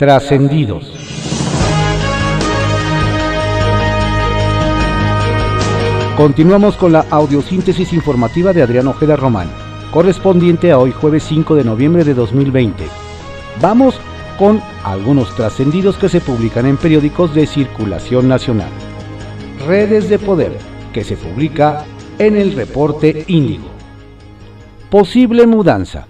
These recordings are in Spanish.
Trascendidos. Continuamos con la audiosíntesis informativa de Adrián Ojeda Román, correspondiente a hoy jueves 5 de noviembre de 2020. Vamos con algunos trascendidos que se publican en periódicos de circulación nacional. Redes de Poder, que se publica en el reporte Índigo. Posible mudanza.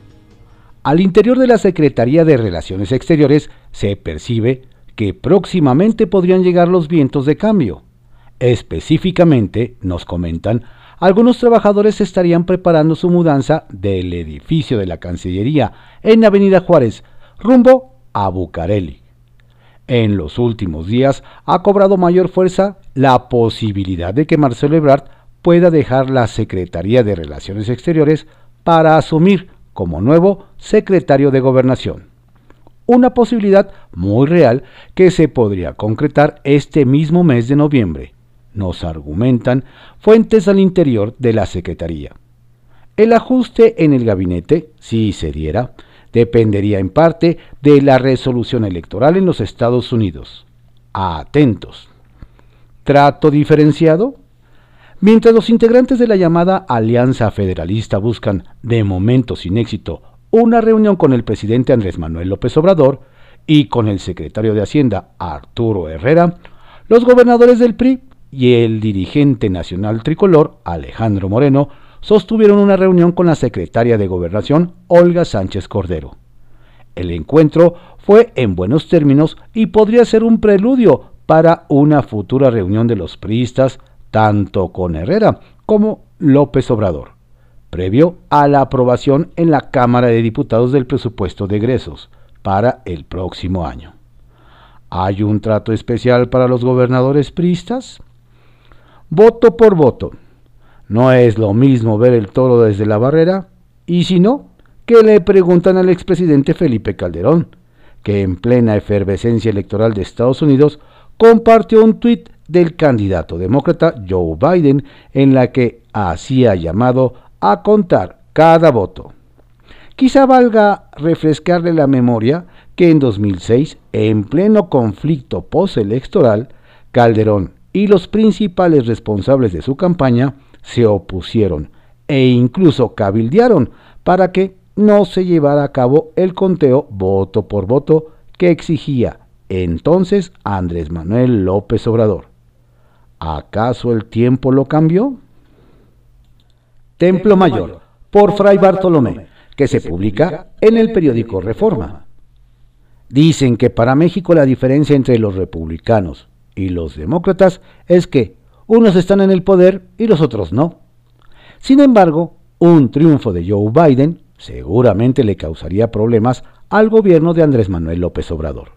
Al interior de la Secretaría de Relaciones Exteriores se percibe que próximamente podrían llegar los vientos de cambio. Específicamente, nos comentan, algunos trabajadores estarían preparando su mudanza del edificio de la Cancillería en Avenida Juárez rumbo a Bucareli. En los últimos días ha cobrado mayor fuerza la posibilidad de que Marcelo Ebrard pueda dejar la Secretaría de Relaciones Exteriores para asumir como nuevo secretario de Gobernación. Una posibilidad muy real que se podría concretar este mismo mes de noviembre, nos argumentan fuentes al interior de la Secretaría. El ajuste en el gabinete, si se diera, dependería en parte de la resolución electoral en los Estados Unidos. Atentos. ¿Trato diferenciado? Mientras los integrantes de la llamada Alianza Federalista buscan, de momento sin éxito, una reunión con el presidente Andrés Manuel López Obrador y con el secretario de Hacienda Arturo Herrera, los gobernadores del PRI y el dirigente nacional tricolor Alejandro Moreno sostuvieron una reunión con la secretaria de Gobernación Olga Sánchez Cordero. El encuentro fue en buenos términos y podría ser un preludio para una futura reunión de los priistas tanto con Herrera como López Obrador, previo a la aprobación en la Cámara de Diputados del presupuesto de egresos para el próximo año. ¿Hay un trato especial para los gobernadores priistas? Voto por voto. No es lo mismo ver el toro desde la barrera, y si no, que le preguntan al expresidente Felipe Calderón, que en plena efervescencia electoral de Estados Unidos compartió un tuit del candidato demócrata Joe Biden en la que hacía llamado a contar cada voto. Quizá valga refrescarle la memoria que en 2006, en pleno conflicto postelectoral, Calderón y los principales responsables de su campaña se opusieron e incluso cabildearon para que no se llevara a cabo el conteo voto por voto que exigía entonces Andrés Manuel López Obrador. ¿Acaso el tiempo lo cambió? Templo Mayor, por Fray Bartolomé, que se publica en el periódico Reforma. Dicen que para México la diferencia entre los republicanos y los demócratas es que unos están en el poder y los otros no. Sin embargo, un triunfo de Joe Biden seguramente le causaría problemas al gobierno de Andrés Manuel López Obrador.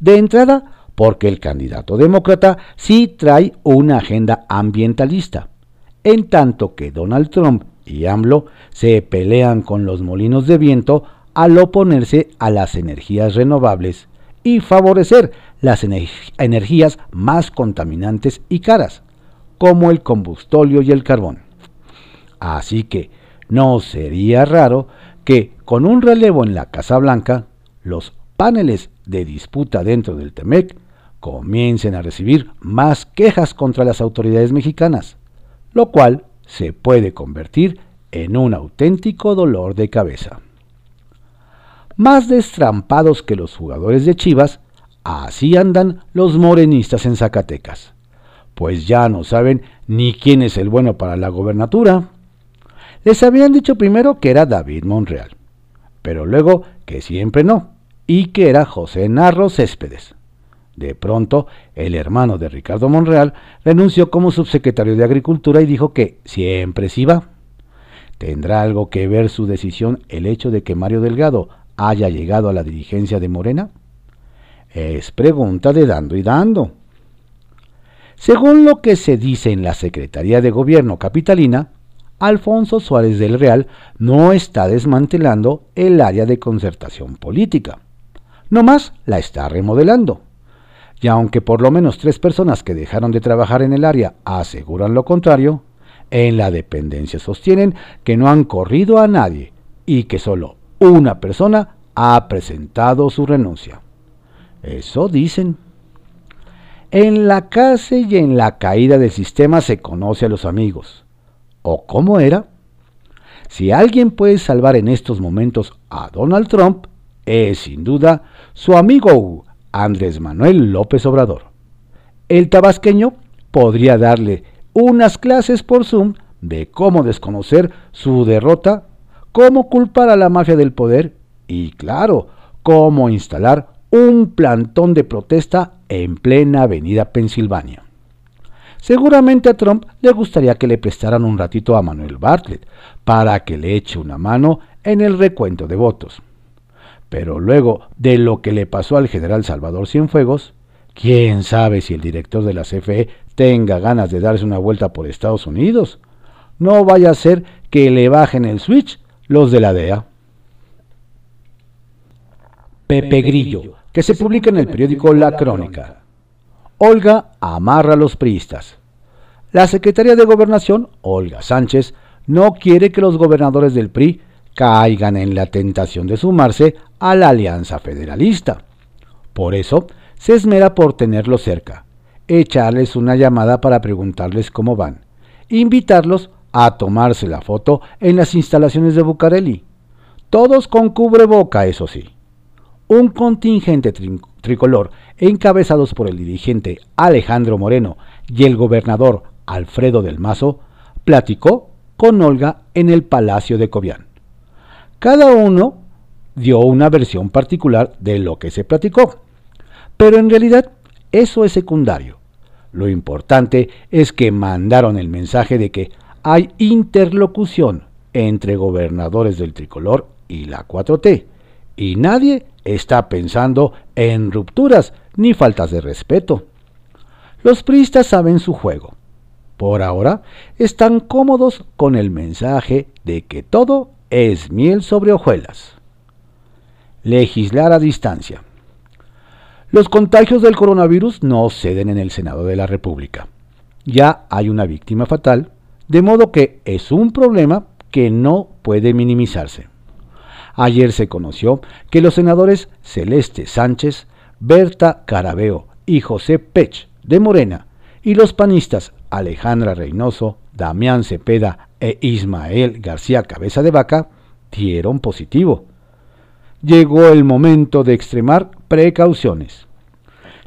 De entrada, porque el candidato demócrata sí trae una agenda ambientalista, en tanto que Donald Trump y AMLO se pelean con los molinos de viento al oponerse a las energías renovables y favorecer las energías más contaminantes y caras, como el combustóleo y el carbón. Así que no sería raro que con un relevo en la Casa Blanca, los paneles de disputa dentro del TEMEC comiencen a recibir más quejas contra las autoridades mexicanas, lo cual se puede convertir en un auténtico dolor de cabeza. Más destrampados que los jugadores de Chivas, así andan los morenistas en Zacatecas, pues ya no saben ni quién es el bueno para la gobernatura. Les habían dicho primero que era David Monreal, pero luego que siempre no, y que era José Narro Céspedes. De pronto, el hermano de Ricardo Monreal renunció como subsecretario de Agricultura y dijo que siempre sí va. ¿Tendrá algo que ver su decisión el hecho de que Mario Delgado haya llegado a la dirigencia de Morena? Es pregunta de dando y dando. Según lo que se dice en la Secretaría de Gobierno Capitalina, Alfonso Suárez del Real no está desmantelando el área de concertación política. No más la está remodelando y aunque por lo menos tres personas que dejaron de trabajar en el área aseguran lo contrario, en la dependencia sostienen que no han corrido a nadie y que solo una persona ha presentado su renuncia. Eso dicen. En la cárcel y en la caída del sistema se conoce a los amigos. ¿O cómo era? Si alguien puede salvar en estos momentos a Donald Trump, es sin duda su amigo Andrés Manuel López Obrador. El tabasqueño podría darle unas clases por Zoom de cómo desconocer su derrota, cómo culpar a la mafia del poder y, claro, cómo instalar un plantón de protesta en plena avenida Pensilvania. Seguramente a Trump le gustaría que le prestaran un ratito a Manuel Bartlett para que le eche una mano en el recuento de votos. Pero luego de lo que le pasó al general Salvador Cienfuegos, quién sabe si el director de la CFE tenga ganas de darse una vuelta por Estados Unidos. No vaya a ser que le bajen el switch los de la DEA. Pepe Grillo, que se publica en el periódico La Crónica. Olga amarra a los priistas. La secretaria de Gobernación, Olga Sánchez, no quiere que los gobernadores del PRI caigan en la tentación de sumarse a la alianza federalista. Por eso, se esmera por tenerlos cerca, echarles una llamada para preguntarles cómo van, invitarlos a tomarse la foto en las instalaciones de Bucareli. Todos con cubreboca, eso sí. Un contingente tricolor encabezados por el dirigente Alejandro Moreno y el gobernador Alfredo del Mazo, platicó con Olga en el Palacio de Cobián. Cada uno dio una versión particular de lo que se platicó, pero en realidad eso es secundario. Lo importante es que mandaron el mensaje de que hay interlocución entre gobernadores del tricolor y la 4T, y nadie está pensando en rupturas ni faltas de respeto. Los priistas saben su juego. Por ahora están cómodos con el mensaje de que todo es miel sobre hojuelas. Legislar a distancia. Los contagios del coronavirus no ceden en el Senado de la República. Ya hay una víctima fatal, de modo que es un problema que no puede minimizarse. Ayer se conoció que los senadores Celeste Sánchez, Berta Carabeo y José Pech de Morena y los panistas Alejandra Reynoso, Damián Cepeda e Ismael García Cabeza de Vaca dieron positivo. Llegó el momento de extremar precauciones.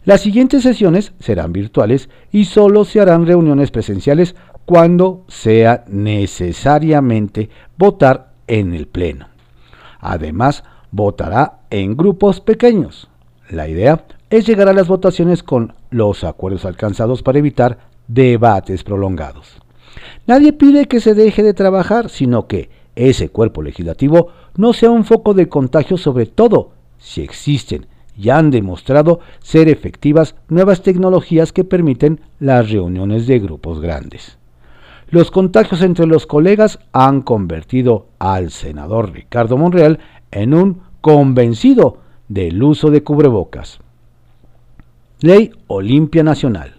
Las siguientes sesiones serán virtuales y solo se harán reuniones presenciales cuando sea necesariamente votar en el Pleno. Además, votará en grupos pequeños. La idea es llegar a las votaciones con los acuerdos alcanzados para evitar debates prolongados. Nadie pide que se deje de trabajar, sino que ese cuerpo legislativo no sea un foco de contagio sobre todo si existen y han demostrado ser efectivas nuevas tecnologías que permiten las reuniones de grupos grandes. Los contagios entre los colegas han convertido al senador Ricardo Monreal en un convencido del uso de cubrebocas. Ley Olimpia Nacional.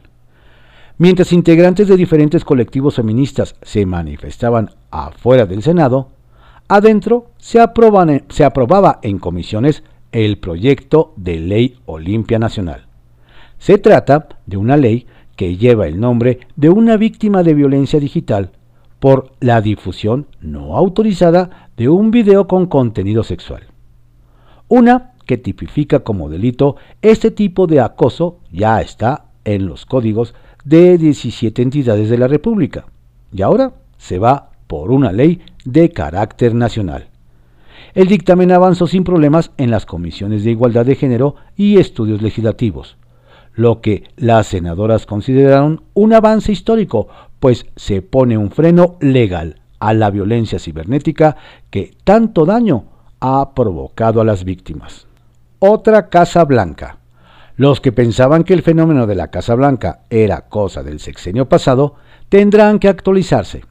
Mientras integrantes de diferentes colectivos feministas se manifestaban afuera del Senado, adentro se, aprobaba en comisiones el proyecto de Ley Olimpia Nacional. Se trata de una ley que lleva el nombre de una víctima de violencia digital por la difusión no autorizada de un video con contenido sexual. Una que tipifica como delito este tipo de acoso ya está en los códigos de 17 entidades de la República y ahora se va por una ley de carácter nacional. El dictamen avanzó sin problemas en las comisiones de igualdad de género y estudios legislativos, lo que las senadoras consideraron un avance histórico, pues se pone un freno legal a la violencia cibernética que tanto daño ha provocado a las víctimas. Otra Casa Blanca. Los que pensaban que el fenómeno de la Casa Blanca era cosa del sexenio pasado tendrán que actualizarse.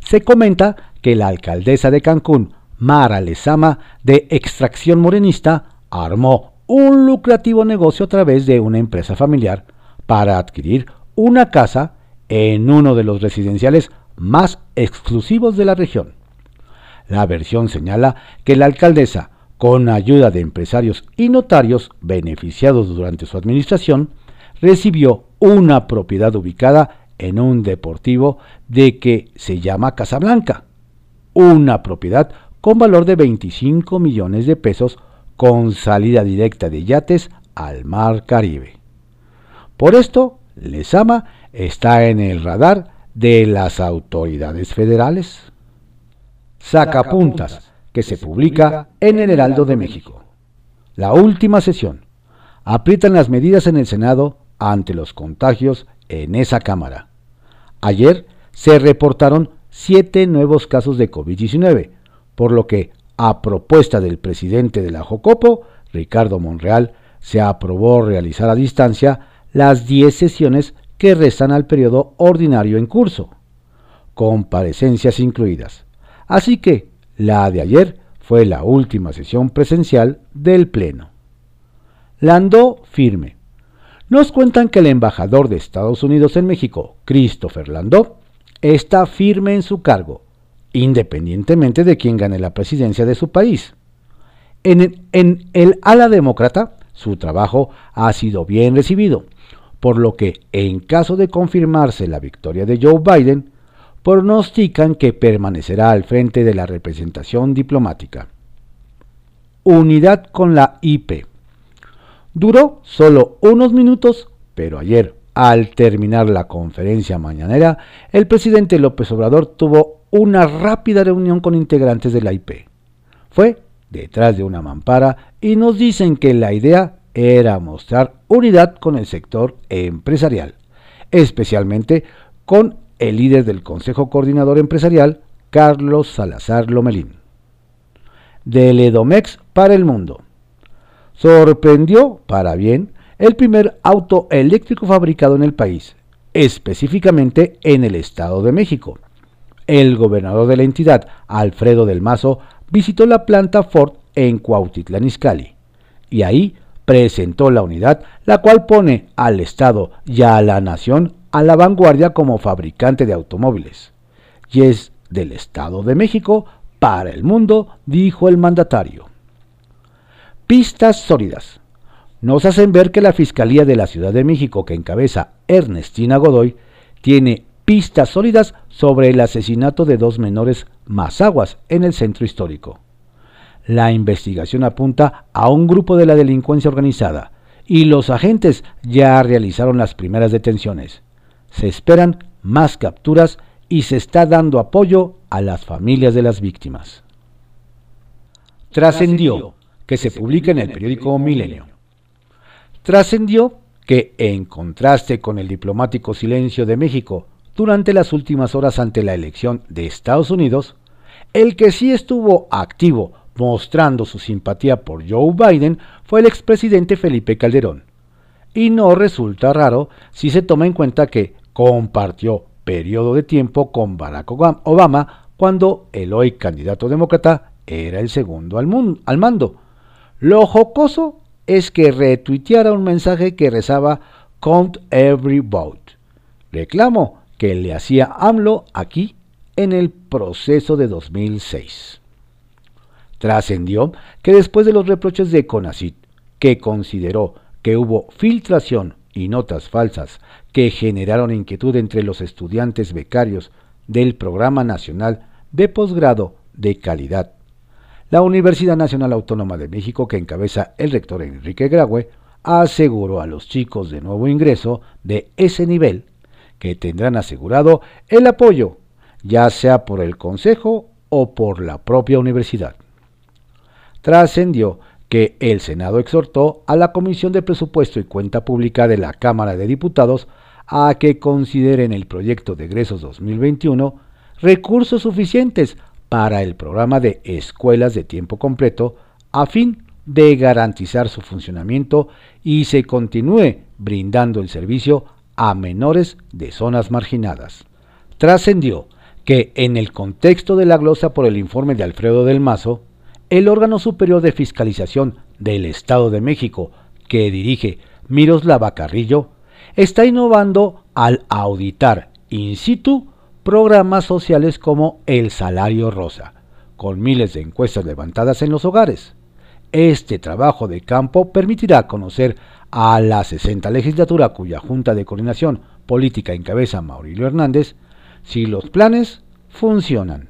Se comenta que la alcaldesa de Cancún, Mara Lezama, de extracción morenista, armó un lucrativo negocio a través de una empresa familiar para adquirir una casa en uno de los residenciales más exclusivos de la región. La versión señala que la alcaldesa, con ayuda de empresarios y notarios beneficiados durante su administración, recibió una propiedad ubicada en un deportivo de que se llama Casablanca, una propiedad con valor de 25 millones de pesos con salida directa de yates al Mar Caribe. Por esto, Lezama está en el radar de las autoridades federales. Sacapuntas, que se publica en el Heraldo de México. La última sesión. Aprietan las medidas en el Senado ante los contagios en esa Cámara. Ayer se reportaron siete nuevos casos de COVID-19, por lo que, a propuesta del presidente de la Jocopo, Ricardo Monreal, se aprobó realizar a distancia las 10 sesiones que restan al periodo ordinario en curso, comparecencias incluidas. Así que la de ayer fue la última sesión presencial del Pleno. Landó firme. Nos cuentan que el embajador de Estados Unidos en México, Christopher Landó, está firme en su cargo, independientemente de quién gane la presidencia de su país. En el, en el ala demócrata, su trabajo ha sido bien recibido, por lo que, en caso de confirmarse la victoria de Joe Biden, pronostican que permanecerá al frente de la representación diplomática. Unidad con la IP. Duró solo unos minutos, pero ayer, al terminar la conferencia mañanera, el presidente López Obrador tuvo una rápida reunión con integrantes de la IP. Fue detrás de una mampara y nos dicen que la idea era mostrar unidad con el sector empresarial, especialmente con el líder del Consejo Coordinador Empresarial, Carlos Salazar Lomelín. Del Edomex para el mundo. Sorprendió, para bien, el primer auto eléctrico fabricado en el país, específicamente en el Estado de México. El gobernador de la entidad, Alfredo del Mazo, visitó la planta Ford en Cuautitlán Izcalli y ahí presentó la unidad, la cual pone al Estado y a la nación a la vanguardia como fabricante de automóviles. Y es del Estado de México para el mundo, dijo el mandatario. Pistas sólidas. Nos hacen ver que la Fiscalía de la Ciudad de México, que encabeza Ernestina Godoy, tiene pistas sólidas sobre el asesinato de dos menores mazaguas en el centro histórico. La investigación apunta a un grupo de la delincuencia organizada y los agentes ya realizaron las primeras detenciones. Se esperan más capturas y se está dando apoyo a las familias de las víctimas. Trascendió que se publica en el periódico Milenio. Trascendió que, en contraste con el diplomático silencio de México durante las últimas horas ante la elección de Estados Unidos, el que sí estuvo activo mostrando su simpatía por Joe Biden fue el expresidente Felipe Calderón. Y no resulta raro si se toma en cuenta que compartió periodo de tiempo con Barack Obama cuando el hoy candidato demócrata era el segundo al, al mando. Lo jocoso es que retuiteara un mensaje que rezaba Count Every Vote, reclamo que le hacía AMLO aquí en el proceso de 2006. Trascendió que después de los reproches de CONACIT, que consideró que hubo filtración y notas falsas que generaron inquietud entre los estudiantes becarios del Programa Nacional de Posgrado de Calidad, la Universidad Nacional Autónoma de México, que encabeza el rector Enrique Graue, aseguró a los chicos de nuevo ingreso de ese nivel que tendrán asegurado el apoyo, ya sea por el Consejo o por la propia universidad. Trascendió que el Senado exhortó a la Comisión de Presupuesto y Cuenta Pública de la Cámara de Diputados a que consideren el proyecto de egresos 2021 recursos suficientes para el programa de escuelas de tiempo completo a fin de garantizar su funcionamiento y se continúe brindando el servicio a menores de zonas marginadas. Trascendió que en el contexto de la glosa por el informe de Alfredo del Mazo, el órgano superior de fiscalización del Estado de México, que dirige Miroslava Carrillo, está innovando al auditar in situ programas sociales como el salario rosa, con miles de encuestas levantadas en los hogares. Este trabajo de campo permitirá conocer a la 60 legislatura cuya Junta de Coordinación Política encabeza Maurilio Hernández si los planes funcionan.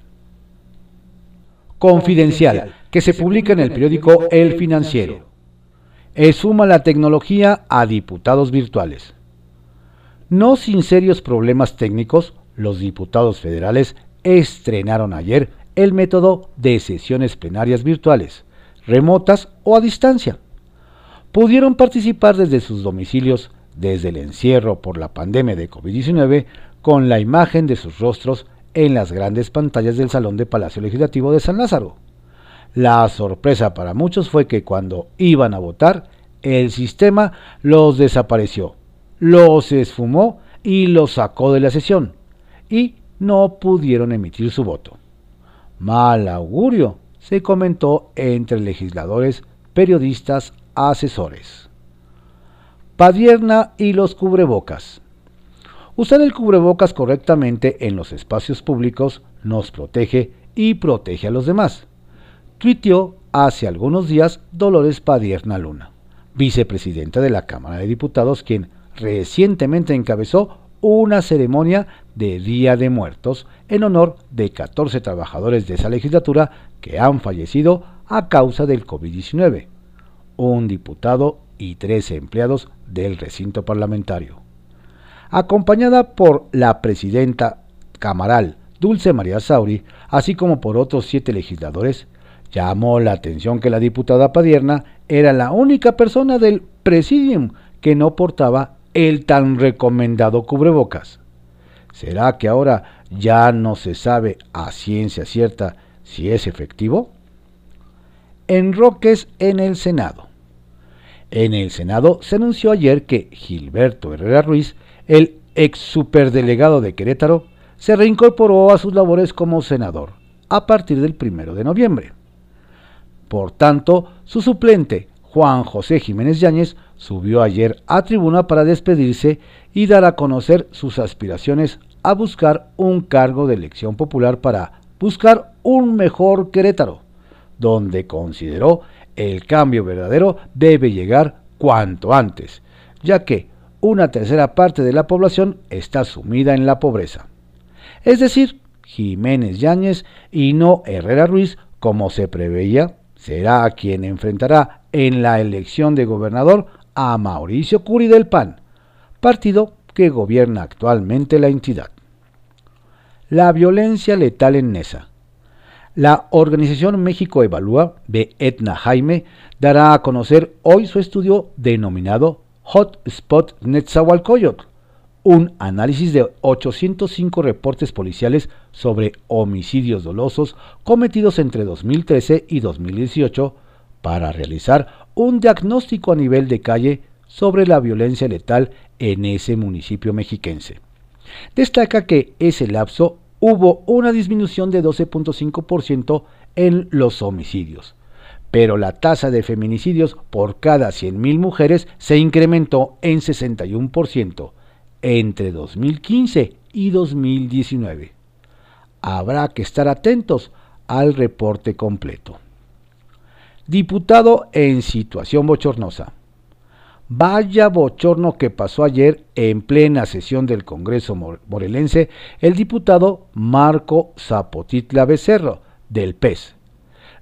Confidencial, que se publica en el periódico El Financiero. Esuma la tecnología a diputados virtuales. No sin serios problemas técnicos, los diputados federales estrenaron ayer el método de sesiones plenarias virtuales, remotas o a distancia. Pudieron participar desde sus domicilios desde el encierro por la pandemia de COVID-19 con la imagen de sus rostros en las grandes pantallas del Salón de Palacio Legislativo de San Lázaro. La sorpresa para muchos fue que cuando iban a votar, el sistema los desapareció, los esfumó y los sacó de la sesión, y no pudieron emitir su voto. Mal augurio, se comentó entre legisladores, periodistas, asesores. Padierna y los cubrebocas. Usar el cubrebocas correctamente en los espacios públicos nos protege y protege a los demás. Tuiteó hace algunos días Dolores Padierna Luna, vicepresidenta de la Cámara de Diputados, quien recientemente encabezó una ceremonia de Día de Muertos en honor de 14 trabajadores de esa legislatura que han fallecido a causa del COVID-19, un diputado y 13 empleados del recinto parlamentario. Acompañada por la presidenta Camaral, Dulce María Sauri, así como por otros siete legisladores, llamó la atención que la diputada Padierna era la única persona del presidium que no portaba el tan recomendado cubrebocas. ¿Será que ahora ya no se sabe a ciencia cierta si es efectivo? Enroques en el Senado. En el Senado se anunció ayer que Gilberto Herrera Ruiz, el ex superdelegado de Querétaro, se reincorporó a sus labores como senador a partir del primero de noviembre. Por tanto, su suplente, Juan José Jiménez Yáñez, subió ayer a tribuna para despedirse y dar a conocer sus aspiraciones a buscar un cargo de elección popular para buscar un mejor Querétaro, donde consideró el cambio verdadero debe llegar cuanto antes, ya que una tercera parte de la población está sumida en la pobreza. Es decir, Jiménez Yáñez y no Herrera Ruiz, como se preveía, será quien enfrentará en la elección de gobernador a Mauricio Curi del PAN, partido que gobierna actualmente la entidad. La violencia letal en Nesa. La organización México Evalúa de Etna Jaime dará a conocer hoy su estudio denominado Hotspot Netzahualcoyotl, un análisis de 805 reportes policiales sobre homicidios dolosos cometidos entre 2013 y 2018 para realizar un diagnóstico a nivel de calle sobre la violencia letal en ese municipio mexiquense. Destaca que ese lapso hubo una disminución de 12.5% en los homicidios, pero la tasa de feminicidios por cada 100.000 mujeres se incrementó en 61% entre 2015 y 2019. Habrá que estar atentos al reporte completo. Diputado en situación bochornosa. Vaya bochorno que pasó ayer en plena sesión del Congreso morelense el diputado Marco Zapotitla Becerro, del PES.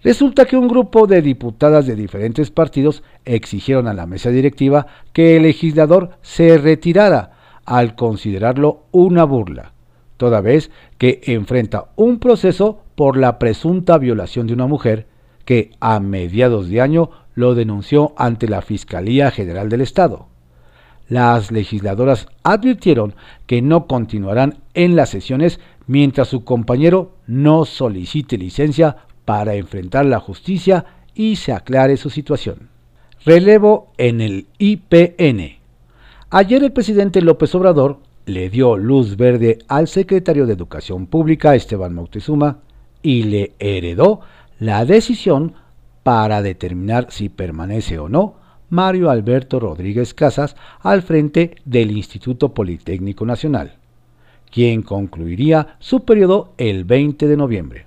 Resulta que un grupo de diputadas de diferentes partidos exigieron a la mesa directiva que el legislador se retirara al considerarlo una burla, toda vez que enfrenta un proceso por la presunta violación de una mujer que a mediados de año lo denunció ante la Fiscalía General del Estado. Las legisladoras advirtieron que no continuarán en las sesiones mientras su compañero no solicite licencia para enfrentar la justicia y se aclare su situación. Relevo en el IPN. Ayer el presidente López Obrador le dio luz verde al secretario de Educación Pública, Esteban Moctezuma, y le heredó la decisión para determinar si permanece o no Mario Alberto Rodríguez Casas al frente del Instituto Politécnico Nacional, quien concluiría su periodo el 20 de noviembre.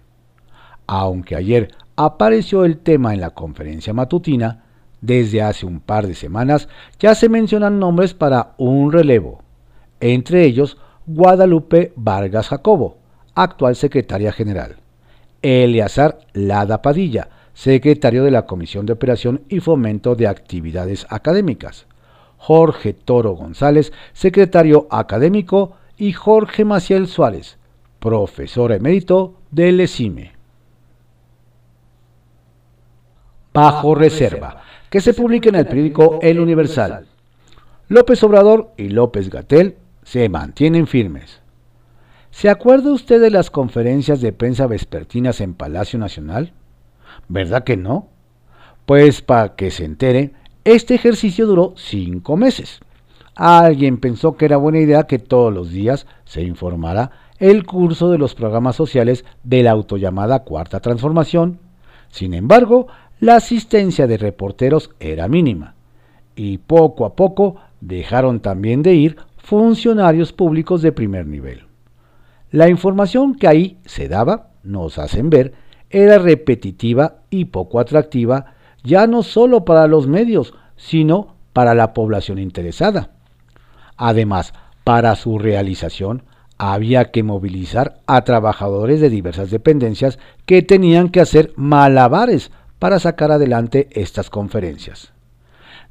Aunque ayer apareció el tema en la conferencia matutina, desde hace un par de semanas ya se mencionan nombres para un relevo, entre ellos Guadalupe Vargas Jacobo, actual secretaria general, Eleazar Lada Padilla, secretario de la Comisión de Operación y Fomento de Actividades Académicas, Jorge Toro González, secretario académico, y Jorge Maciel Suárez, profesor emérito del ESIME. Bajo reserva, que se publica en el periódico El Universal. López Obrador y López Gatel se mantienen firmes. ¿Se acuerda usted de las conferencias de prensa vespertinas en Palacio Nacional? ¿Verdad que no? Pues para que se entere, este ejercicio duró cinco meses. Alguien pensó que era buena idea que todos los días se informara el curso de los programas sociales de la autollamada Cuarta Transformación. Sin embargo, la asistencia de reporteros era mínima y poco a poco dejaron también de ir funcionarios públicos de primer nivel. La información que ahí se daba, nos hacen ver, era repetitiva y poco atractiva, ya no solo para los medios, sino para la población interesada. Además, para su realización había que movilizar a trabajadores de diversas dependencias que tenían que hacer malabares para sacar adelante estas conferencias.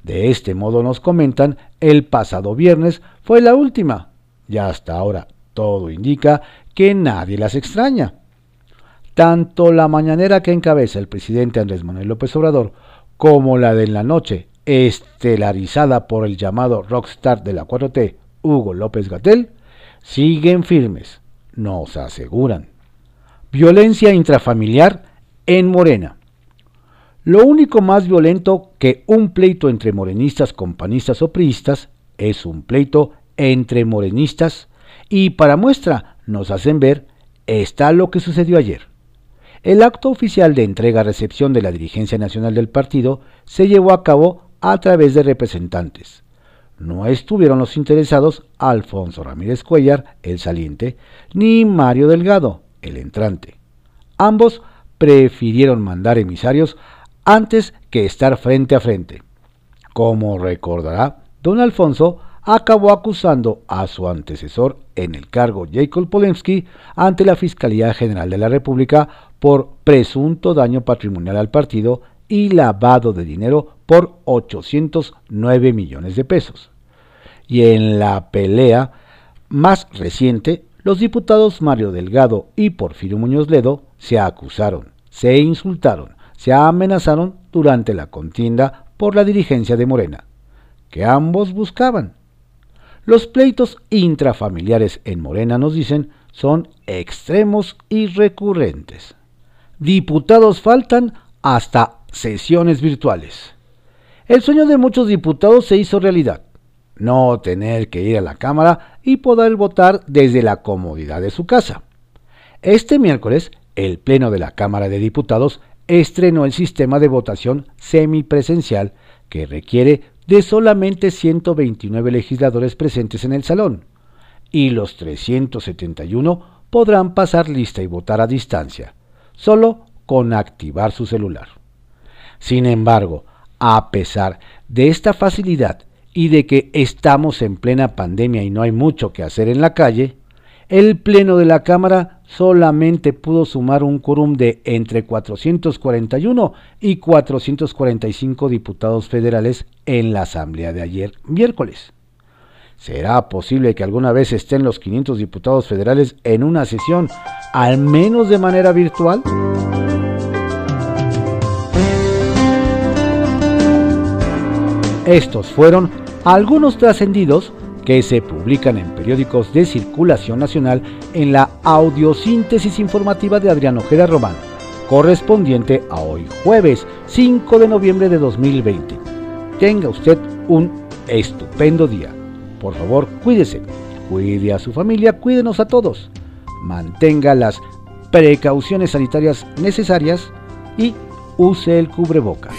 De este modo nos comentan, el pasado viernes fue la última, y hasta ahora todo indica que nadie las extraña. Tanto la mañanera que encabeza el presidente Andrés Manuel López Obrador como la de la noche, estelarizada por el llamado rockstar de la 4T, Hugo López Gatel, siguen firmes, nos aseguran. Violencia intrafamiliar en Morena. Lo único más violento que un pleito entre morenistas con panistas o priistas es un pleito entre morenistas y para muestra nos hacen ver está lo que sucedió ayer. El acto oficial de entrega-recepción de la dirigencia nacional del partido se llevó a cabo a través de representantes. No estuvieron los interesados Alfonso Ramírez Cuellar, el saliente, ni Mario Delgado, el entrante. Ambos prefirieron mandar emisarios antes que estar frente a frente. Como recordará, don Alfonso acabó acusando a su antecesor en el cargo Jacob Polemski ante la Fiscalía General de la República por presunto daño patrimonial al partido y lavado de dinero por 809 millones de pesos. Y en la pelea más reciente, los diputados Mario Delgado y Porfirio Muñoz Ledo se acusaron, se insultaron, se amenazaron durante la contienda por la dirigencia de Morena, que ambos buscaban. Los pleitos intrafamiliares en Morena, nos dicen, son extremos y recurrentes. Diputados faltan hasta sesiones virtuales. El sueño de muchos diputados se hizo realidad. No tener que ir a la Cámara y poder votar desde la comodidad de su casa. Este miércoles, el Pleno de la Cámara de Diputados estrenó el sistema de votación semipresencial que requiere de solamente 129 legisladores presentes en el salón, y los 371 podrán pasar lista y votar a distancia, solo con activar su celular. Sin embargo, a pesar de esta facilidad y de que estamos en plena pandemia y no hay mucho que hacer en la calle, el Pleno de la Cámara solamente pudo sumar un quórum de entre 441 y 445 diputados federales en la asamblea de ayer miércoles. ¿Será posible que alguna vez estén los 500 diputados federales en una sesión, al menos de manera virtual? Estos fueron algunos trascendidos que se publican en periódicos de circulación nacional en la audiosíntesis informativa de Adrián Ojeda Román, correspondiente a hoy jueves 5 de noviembre de 2020. Tenga usted un estupendo día. Por favor, cuídese, cuide a su familia, cuídenos a todos. Mantenga las precauciones sanitarias necesarias y use el cubreboca.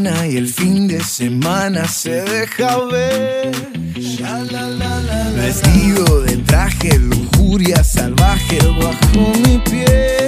y el fin de semana se deja ver. Vestido de traje, lujuria salvaje bajo mi piel.